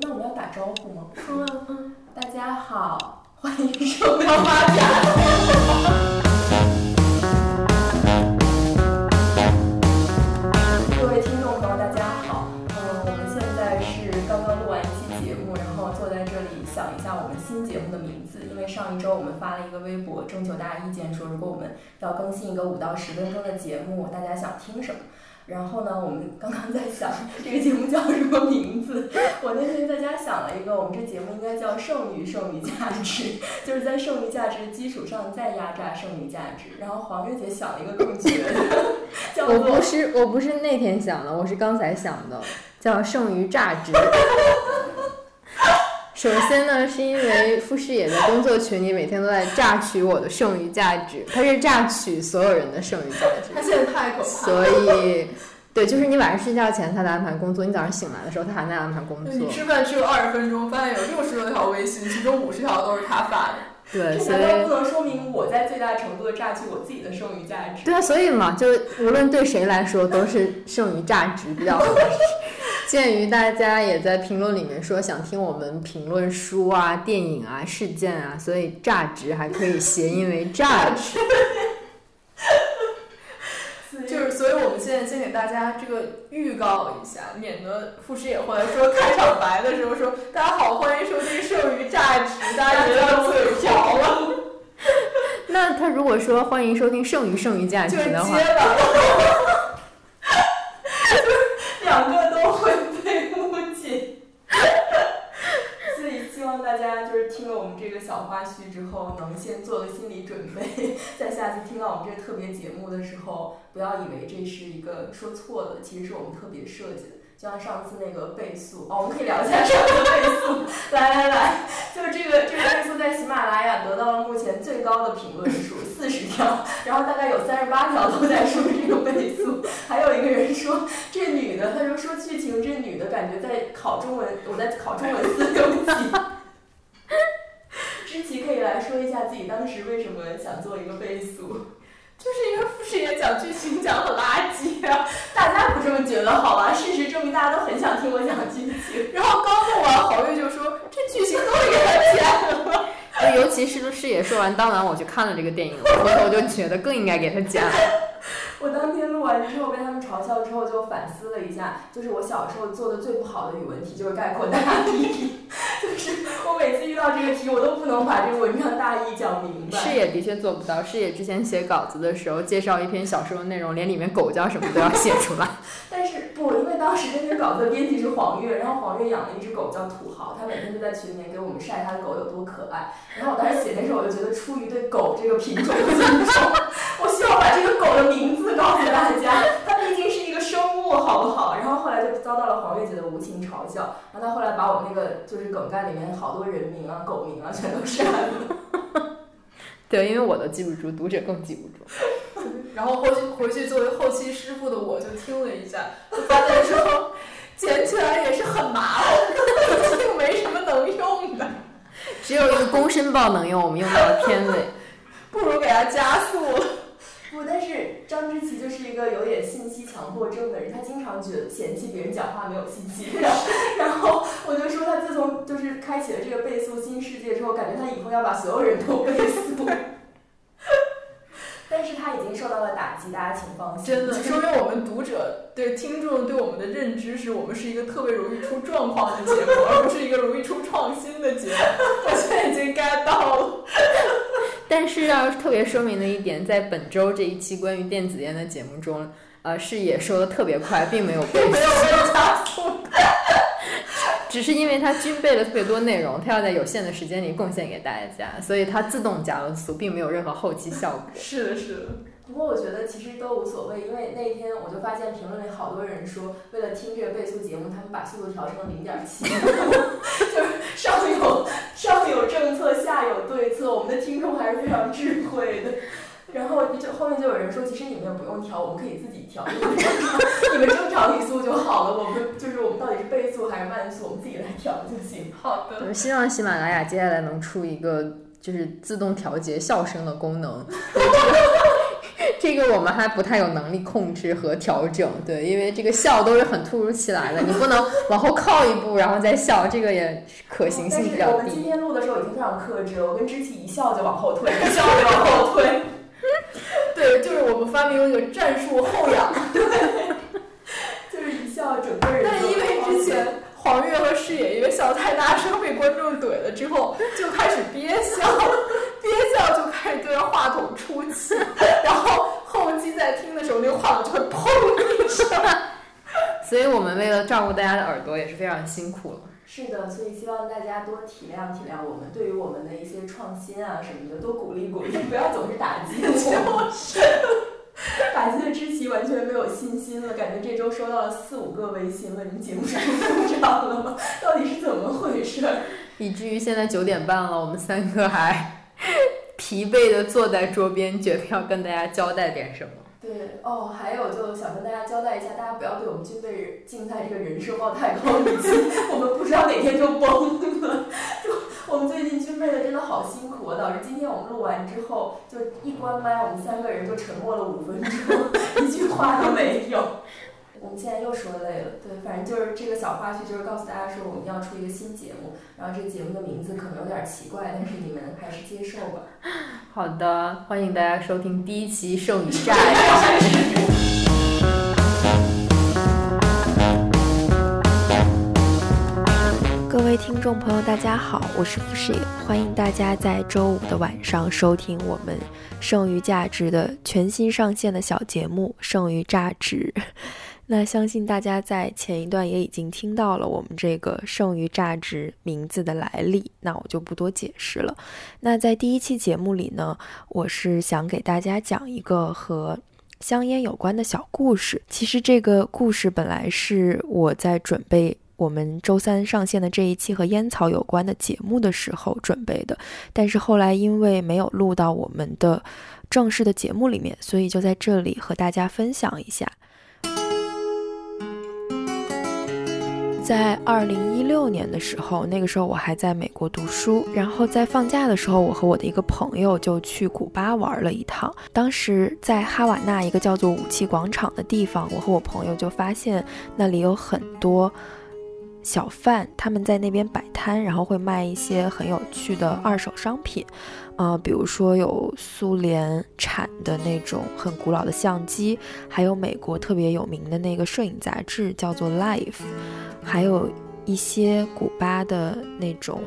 那我们要打招呼吗？嗯嗯，大家好，欢迎收看发展。各位听众朋友，大家好。嗯，我们现在是刚刚录完一期节目，然后坐在这里想一下我们新节目的名字。因为上一周我们发了一个微博征求大家意见，说如果我们要更新一个五到十分钟的节目，大家想听什么？然后呢，我们刚刚在想这个节目叫什么名字。我那天在家想了一个，我们这节目应该叫“剩余剩余价值”，就是在剩余价值的基础上再压榨剩余价值。然后黄月姐想了一个更绝的，叫我不是我不是那天想的，我是刚才想的，叫剩余榨值。首先呢，是因为傅师野的工作群里每天都在榨取我的剩余价值，他是榨取所有人的剩余价值他，现在太可怕了。所以，对，就是你晚上睡觉前他在安排工作，你早上醒来的时候他还在安排工作你作，吃饭只有二十分钟，发现有六十多条微信，其中五十条都是他发的。对，这所以难道不能说明我在最大程度的榨取我自己的剩余价值？对啊，所以嘛，就是无论对谁来说都是剩余价值比较合适。鉴于大家也在评论里面说想听我们评论书啊、电影啊、事件啊，所以榨值还可以谐音为榨值。就是，所以我们现在先给大家这个预告一下，免得傅师野后来说开场白的时候说：“大家好，欢迎收听剩余榨值。”大家觉得嘴瓢了，那他如果说欢迎收听剩余剩余价值的话，个都会被误解。所以希望大家就是听了我们这个小花絮之后，能先做个心理准备，在下次听到我们这个特别节目的时候，不要以为这是一个说错的，其实是我们特别设计的。就像上次那个倍速，哦，我们可以聊一下上次倍速。来来来，就是这个这个倍速在喜马拉雅得到了目前最高的评论数四十条，然后大概有三十八条都在说这个倍速，还有一个人说这女的，他说说剧情这女的感觉在考中文，我在考中文四六级。说一下自己当时为什么想做一个倍速？就是因为傅师爷讲剧情讲很垃圾啊，大家不这么觉得好吧？事实证明大家都很想听我讲剧情。然后刚录完，侯月就说这剧情都给他剪了。尤其是师野说完，当晚我去看了这个电影，回头就觉得更应该给他剪了。我当天录完之后被他们嘲笑之后，就反思了一下，就是我小时候做的最不好的语文题就是概括大意，就是我每次遇到这个题，我都不能把这个文章大意讲明白。视野的确做不到，视野之前写稿子的时候，介绍一篇小说的内容，连里面狗叫什么都要写出来。但是不，因为当时那篇稿子的编辑是黄月，然后黄月养了一只狗叫土豪，他每天就在群里面给我们晒他的狗有多可爱。然后我当时写的时候，我就觉得出于对狗这个品种的尊重，我希望把这个狗的名字告诉大家，它毕竟是一个生物，好不好？然后后来就遭到了黄月姐的无情嘲笑，然后她后来把我那个就是梗概里面好多人名啊、狗名啊全都删了。对，因为我都记不住，读者更记不住。然后后期回去作为后期师傅的我就听了一下，就发现说捡起来也是很麻烦的，毕竟没什么能用的，只有一个公申报能用，我们用到了片尾。不如给它加速了。不，但是张之琪就是一个有点信息强迫症的人，他经常觉得嫌弃别人讲话没有信息量。然后我就说，他自从就是开启了这个倍速新世界之后，感觉他以后要把所有人都倍速。但是他已经受到了打击，大家请放心。真的，说明我们读者对听众对我们的认知是我们是一个特别容易出状况的节目，而不是一个容易出创新的节目。我现在已经 get 到了。但是要特别说明的一点，在本周这一期关于电子烟的节目中，呃，视野说的特别快，并没有被 没有被加速。只是因为它均备了特别多内容，它要在有限的时间里贡献给大家，所以它自动加了速，并没有任何后期效果。是的，是的。不过我觉得其实都无所谓，因为那一天我就发现评论里好多人说，为了听这个倍速节目，他们把速度调成了零点七，就是上有上有政策，下有对策，我们的听众还是非常智慧的。然后就后面就有人说，其实你们也不用调，我们可以自己调，你们正常你们正常语速就好了。我们就是我们到底是倍速还是慢速，我们自己来调就行。好的。我希望喜马拉雅接下来能出一个就是自动调节笑声的功能。这个我们还不太有能力控制和调整，对，因为这个笑都是很突如其来的，你不能往后靠一步然后再笑，这个也可行性比较低。我们今天录的时候已经非常克制了，我跟知琪一笑就往后退，一笑就往后退。对，就是我们发明了一个战术后仰，对，就是一笑整个人。但因为之前黄月和视野因为笑太大声被观众怼了之后，就开始憋笑，憋笑就开始对着话筒出气，然后在听的时候，那个话筒就会砰一声。所以我们为了照顾大家的耳朵也是非常辛苦了。是的，所以希望大家多体谅体谅我们，对于我们的一些创新啊什么的，多鼓励鼓励，不要总是打击我。打击的知琪完全没有信心了，感觉这周收到了四五个微信问你节目什么时候上了吗？到底是怎么回事？以至于现在九点半了，我们三个还疲惫的坐在桌边，决定要跟大家交代点什么。对哦，还有就想跟大家交代一下，大家不要对我们军备竞赛这个人设抱太高预期，我们不知道哪天就崩了。就我们最近军备的真的好辛苦啊，导致今天我们录完之后，就一关麦，我们三个人就沉默了五分钟，一句话都没有。我们现在又说累了，对，反正就是这个小花絮，就是告诉大家说我们要出一个新节目，然后这个节目的名字可能有点奇怪，但是你们还是接受吧。好的，欢迎大家收听第一期《剩余炸 各位听众朋友，大家好，我是傅视野，欢迎大家在周五的晚上收听我们剩余价值的全新上线的小节目《剩余价值》。那相信大家在前一段也已经听到了我们这个剩余榨汁名字的来历，那我就不多解释了。那在第一期节目里呢，我是想给大家讲一个和香烟有关的小故事。其实这个故事本来是我在准备我们周三上线的这一期和烟草有关的节目的时候准备的，但是后来因为没有录到我们的正式的节目里面，所以就在这里和大家分享一下。在二零一六年的时候，那个时候我还在美国读书，然后在放假的时候，我和我的一个朋友就去古巴玩了一趟。当时在哈瓦那一个叫做武器广场的地方，我和我朋友就发现那里有很多小贩，他们在那边摆摊，然后会卖一些很有趣的二手商品。呃，比如说有苏联产的那种很古老的相机，还有美国特别有名的那个摄影杂志叫做《Life》，还有一些古巴的那种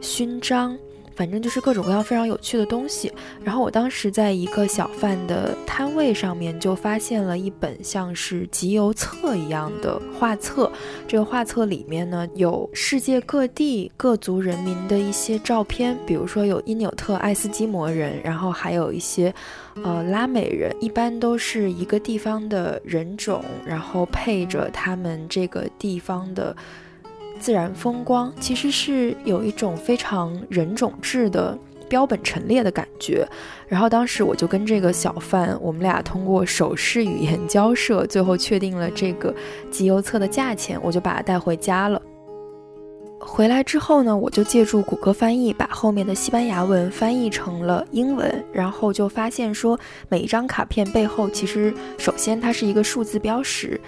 勋章。反正就是各种各样非常有趣的东西。然后我当时在一个小贩的摊位上面就发现了一本像是集邮册一样的画册。这个画册里面呢有世界各地各族人民的一些照片，比如说有因纽特爱斯基摩人，然后还有一些呃拉美人，一般都是一个地方的人种，然后配着他们这个地方的。自然风光其实是有一种非常人种制的标本陈列的感觉，然后当时我就跟这个小贩，我们俩通过手势语言交涉，最后确定了这个集邮册的价钱，我就把它带回家了。回来之后呢，我就借助谷歌翻译，把后面的西班牙文翻译成了英文，然后就发现说，每一张卡片背后其实首先它是一个数字标识。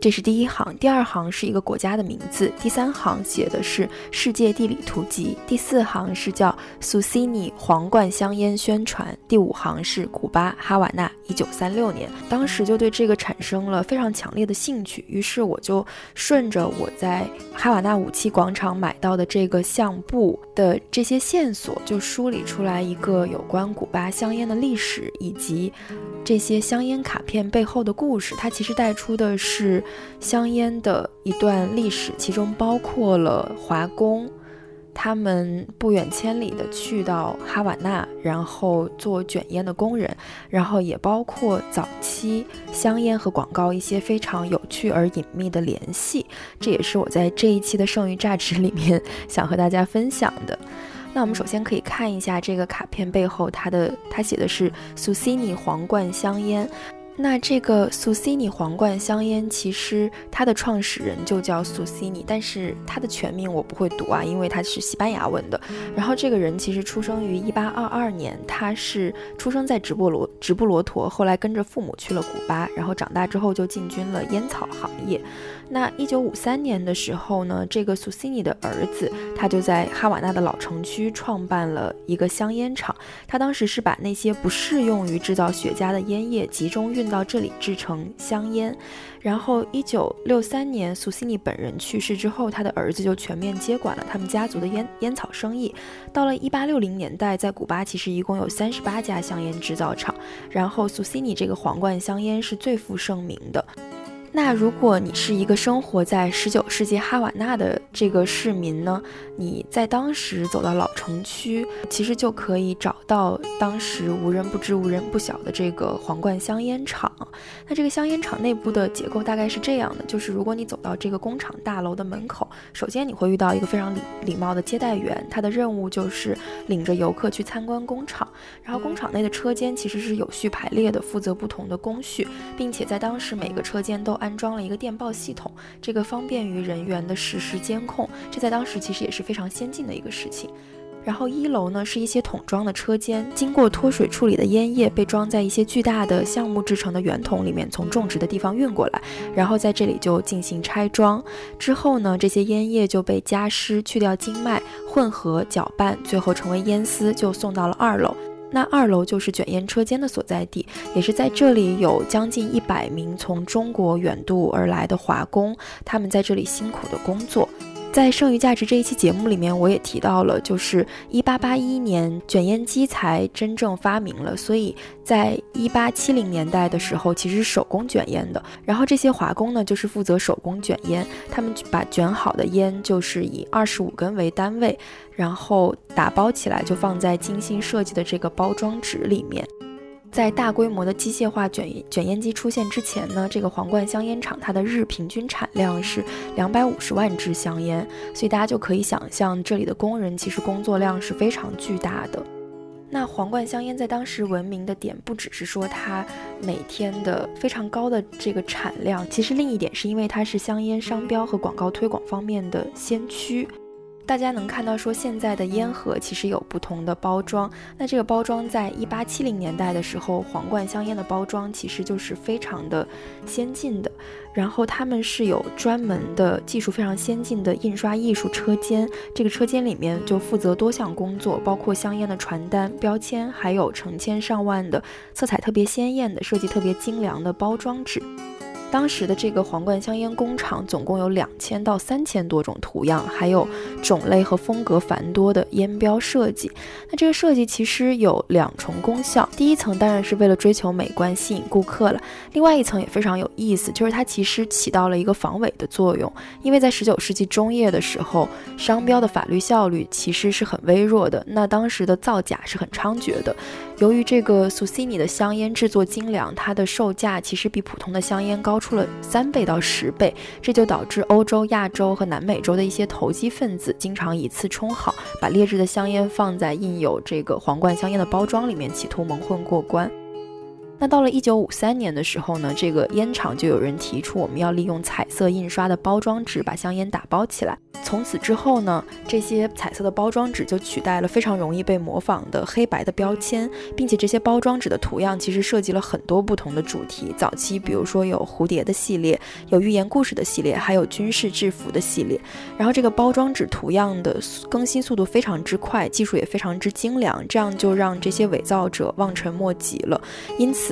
这是第一行，第二行是一个国家的名字，第三行写的是世界地理图集，第四行是叫 “Susini 皇冠香烟宣传，第五行是古巴哈瓦那一九三六年。当时就对这个产生了非常强烈的兴趣，于是我就顺着我在哈瓦那武器广场买到的这个相簿的这些线索，就梳理出来一个有关古巴香烟的历史以及这些香烟卡片背后的故事。它其实带出的是。香烟的一段历史，其中包括了华工，他们不远千里的去到哈瓦那，然后做卷烟的工人，然后也包括早期香烟和广告一些非常有趣而隐秘的联系。这也是我在这一期的剩余榨汁里面想和大家分享的。那我们首先可以看一下这个卡片背后，它的它写的是 Susini 皇冠香烟。那这个苏西尼皇冠香烟，其实它的创始人就叫苏西尼，但是它的全名我不会读啊，因为它是西班牙文的。然后这个人其实出生于一八二二年，他是出生在直布罗直布罗陀，后来跟着父母去了古巴，然后长大之后就进军了烟草行业。那一九五三年的时候呢，这个苏西尼的儿子，他就在哈瓦那的老城区创办了一个香烟厂。他当时是把那些不适用于制造雪茄的烟叶集中运到这里制成香烟。然后一九六三年，苏西尼本人去世之后，他的儿子就全面接管了他们家族的烟烟草生意。到了一八六零年代，在古巴其实一共有三十八家香烟制造厂，然后苏西尼这个皇冠香烟是最负盛名的。那如果你是一个生活在十九世纪哈瓦那的这个市民呢？你在当时走到老城区，其实就可以找到当时无人不知、无人不晓的这个皇冠香烟厂。那这个香烟厂内部的结构大概是这样的：就是如果你走到这个工厂大楼的门口，首先你会遇到一个非常礼礼貌的接待员，他的任务就是领着游客去参观工厂。然后工厂内的车间其实是有序排列的，负责不同的工序，并且在当时每个车间都安装了一个电报系统，这个方便于人员的实时监控。这在当时其实也是非常先进的一个事情。然后一楼呢是一些桶装的车间，经过脱水处理的烟叶被装在一些巨大的橡木制成的圆筒里面，从种植的地方运过来，然后在这里就进行拆装。之后呢，这些烟叶就被加湿、去掉经脉、混合搅拌，最后成为烟丝，就送到了二楼。那二楼就是卷烟车间的所在地，也是在这里有将近一百名从中国远渡而来的华工，他们在这里辛苦的工作。在剩余价值这一期节目里面，我也提到了，就是一八八一年卷烟机才真正发明了，所以在一八七零年代的时候，其实手工卷烟的。然后这些华工呢，就是负责手工卷烟，他们把卷好的烟就是以二十五根为单位，然后打包起来，就放在精心设计的这个包装纸里面。在大规模的机械化卷卷烟机出现之前呢，这个皇冠香烟厂它的日平均产量是两百五十万支香烟，所以大家就可以想象这里的工人其实工作量是非常巨大的。那皇冠香烟在当时闻名的点不只是说它每天的非常高的这个产量，其实另一点是因为它是香烟商标和广告推广方面的先驱。大家能看到，说现在的烟盒其实有不同的包装。那这个包装在一八七零年代的时候，皇冠香烟的包装其实就是非常的先进的。然后他们是有专门的技术非常先进的印刷艺术车间，这个车间里面就负责多项工作，包括香烟的传单、标签，还有成千上万的色彩特别鲜艳的、设计特别精良的包装纸。当时的这个皇冠香烟工厂总共有两千到三千多种图样，还有种类和风格繁多的烟标设计。那这个设计其实有两重功效，第一层当然是为了追求美观，吸引顾客了。另外一层也非常有意思，就是它其实起到了一个防伪的作用。因为在十九世纪中叶的时候，商标的法律效率其实是很微弱的，那当时的造假是很猖獗的。由于这个苏西尼的香烟制作精良，它的售价其实比普通的香烟高出了三倍到十倍，这就导致欧洲、亚洲和南美洲的一些投机分子经常以次充好，把劣质的香烟放在印有这个皇冠香烟的包装里面，企图蒙混过关。那到了一九五三年的时候呢，这个烟厂就有人提出，我们要利用彩色印刷的包装纸把香烟打包起来。从此之后呢，这些彩色的包装纸就取代了非常容易被模仿的黑白的标签，并且这些包装纸的图样其实涉及了很多不同的主题。早期比如说有蝴蝶的系列，有寓言故事的系列，还有军事制服的系列。然后这个包装纸图样的更新速度非常之快，技术也非常之精良，这样就让这些伪造者望尘莫及了。因此。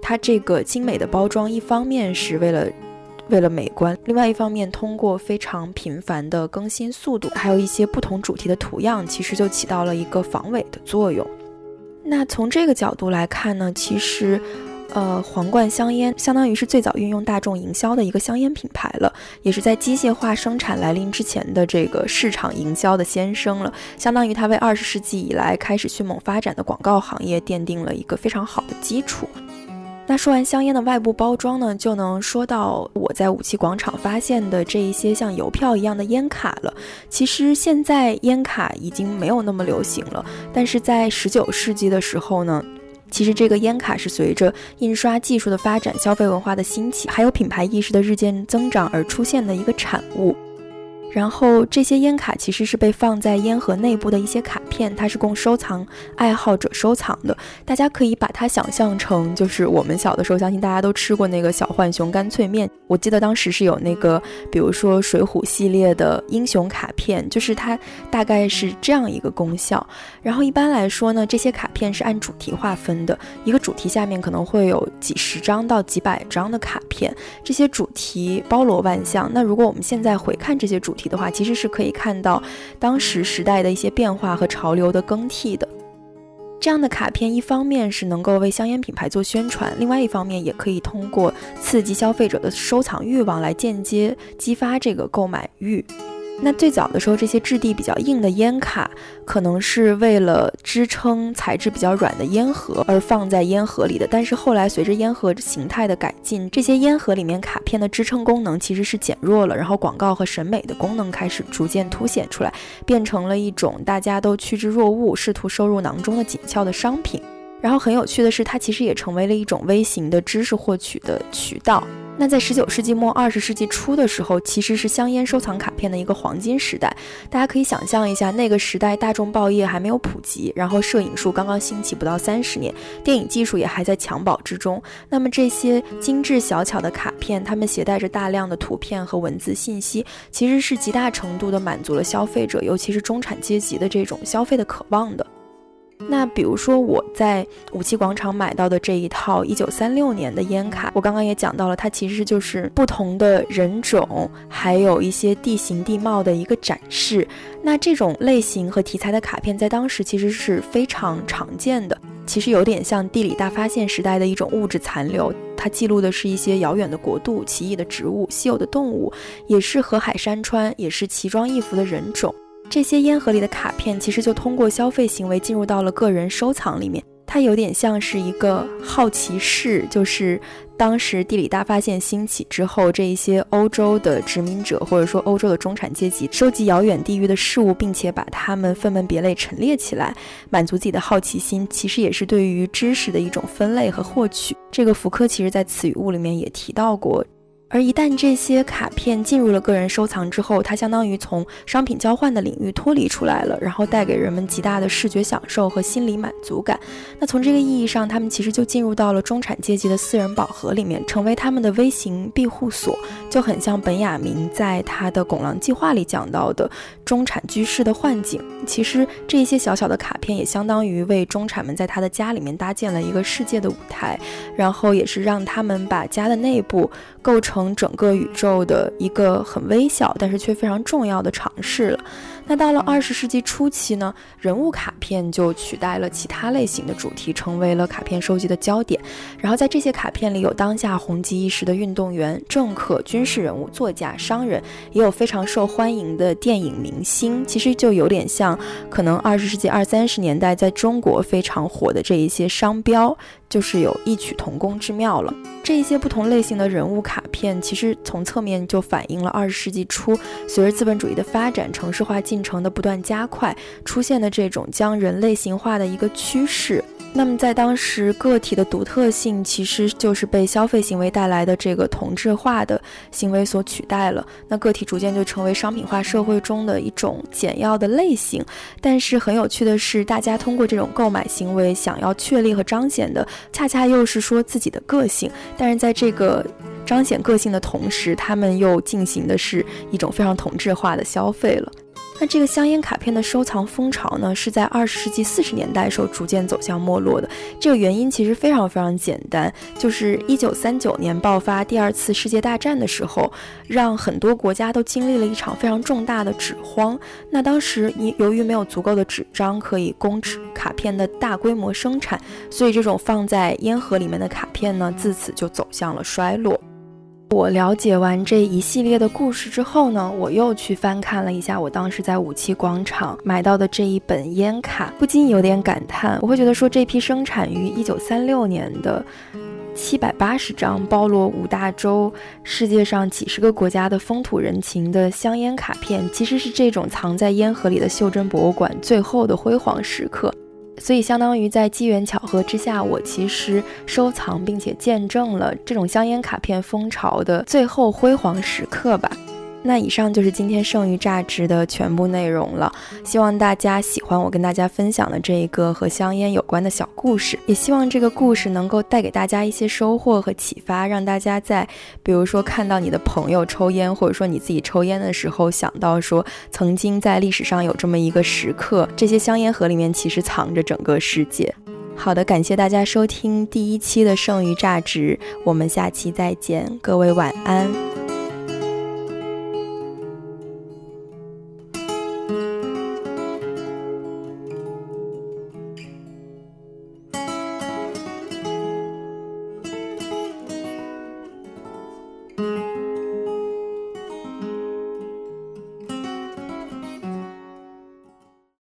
它这个精美的包装，一方面是为了为了美观，另外一方面通过非常频繁的更新速度，还有一些不同主题的图样，其实就起到了一个防伪的作用。那从这个角度来看呢，其实，呃，皇冠香烟相当于是最早运用大众营销的一个香烟品牌了，也是在机械化生产来临之前的这个市场营销的先声了，相当于它为二十世纪以来开始迅猛发展的广告行业奠定了一个非常好的基础。那说完香烟的外部包装呢，就能说到我在武器广场发现的这一些像邮票一样的烟卡了。其实现在烟卡已经没有那么流行了，但是在十九世纪的时候呢，其实这个烟卡是随着印刷技术的发展、消费文化的兴起，还有品牌意识的日渐增长而出现的一个产物。然后这些烟卡其实是被放在烟盒内部的一些卡片，它是供收藏爱好者收藏的。大家可以把它想象成，就是我们小的时候，相信大家都吃过那个小浣熊干脆面。我记得当时是有那个，比如说水浒系列的英雄卡片，就是它大概是这样一个功效。然后一般来说呢，这些卡片是按主题划分的，一个主题下面可能会有几十张到几百张的卡片，这些主题包罗万象。那如果我们现在回看这些主题，的话，其实是可以看到当时时代的一些变化和潮流的更替的。这样的卡片，一方面是能够为香烟品牌做宣传，另外一方面也可以通过刺激消费者的收藏欲望来间接激发这个购买欲。那最早的时候，这些质地比较硬的烟卡，可能是为了支撑材质比较软的烟盒而放在烟盒里的。但是后来随着烟盒形态的改进，这些烟盒里面卡片的支撑功能其实是减弱了，然后广告和审美的功能开始逐渐凸显出来，变成了一种大家都趋之若鹜、试图收入囊中的紧俏的商品。然后很有趣的是，它其实也成为了一种微型的知识获取的渠道。那在十九世纪末二十世纪初的时候，其实是香烟收藏卡片的一个黄金时代。大家可以想象一下，那个时代大众报业还没有普及，然后摄影术刚刚兴起不到三十年，电影技术也还在襁褓之中。那么这些精致小巧的卡片，它们携带着大量的图片和文字信息，其实是极大程度的满足了消费者，尤其是中产阶级的这种消费的渴望的。那比如说我在五七广场买到的这一套一九三六年的烟卡，我刚刚也讲到了，它其实就是不同的人种，还有一些地形地貌的一个展示。那这种类型和题材的卡片在当时其实是非常常见的，其实有点像地理大发现时代的一种物质残留。它记录的是一些遥远的国度、奇异的植物、稀有的动物，也是河海山川，也是奇装异服的人种。这些烟盒里的卡片，其实就通过消费行为进入到了个人收藏里面。它有点像是一个好奇室，就是当时地理大发现兴起之后，这一些欧洲的殖民者或者说欧洲的中产阶级，收集遥远地域的事物，并且把它们分门别类陈列起来，满足自己的好奇心。其实也是对于知识的一种分类和获取。这个福柯其实在词语物里面也提到过。而一旦这些卡片进入了个人收藏之后，它相当于从商品交换的领域脱离出来了，然后带给人们极大的视觉享受和心理满足感。那从这个意义上，他们其实就进入到了中产阶级的私人宝盒里面，成为他们的微型庇护所，就很像本雅明在他的《拱廊计划》里讲到的中产居士的幻境。其实这一些小小的卡片也相当于为中产们在他的家里面搭建了一个世界的舞台，然后也是让他们把家的内部构成。整个宇宙的一个很微小，但是却非常重要的尝试了。那到了二十世纪初期呢，人物卡片就取代了其他类型的主题，成为了卡片收集的焦点。然后在这些卡片里有当下红极一时的运动员、政客、军事人物、作家、商人，也有非常受欢迎的电影明星。其实就有点像可能二十世纪二三十年代在中国非常火的这一些商标。就是有异曲同工之妙了。这一些不同类型的人物卡片，其实从侧面就反映了二十世纪初随着资本主义的发展、城市化进进程的不断加快，出现的这种将人类型化的一个趋势。那么在当时，个体的独特性其实就是被消费行为带来的这个同质化的行为所取代了。那个体逐渐就成为商品化社会中的一种简要的类型。但是很有趣的是，大家通过这种购买行为想要确立和彰显的，恰恰又是说自己的个性。但是在这个彰显个性的同时，他们又进行的是一种非常同质化的消费了。那这个香烟卡片的收藏风潮呢，是在二十世纪四十年代时候逐渐走向没落的。这个原因其实非常非常简单，就是一九三九年爆发第二次世界大战的时候，让很多国家都经历了一场非常重大的纸荒。那当时你由于没有足够的纸张可以供纸卡片的大规模生产，所以这种放在烟盒里面的卡片呢，自此就走向了衰落。我了解完这一系列的故事之后呢，我又去翻看了一下我当时在五七广场买到的这一本烟卡，不禁有点感叹。我会觉得说，这批生产于一九三六年的七百八十张包罗五大洲、世界上几十个国家的风土人情的香烟卡片，其实是这种藏在烟盒里的袖珍博物馆最后的辉煌时刻。所以相当于在机缘巧合之下，我其实收藏并且见证了这种香烟卡片风潮的最后辉煌时刻吧。那以上就是今天剩余榨汁的全部内容了，希望大家喜欢我跟大家分享的这一个和香烟有关的小故事，也希望这个故事能够带给大家一些收获和启发，让大家在比如说看到你的朋友抽烟，或者说你自己抽烟的时候，想到说曾经在历史上有这么一个时刻，这些香烟盒里面其实藏着整个世界。好的，感谢大家收听第一期的剩余榨汁，我们下期再见，各位晚安。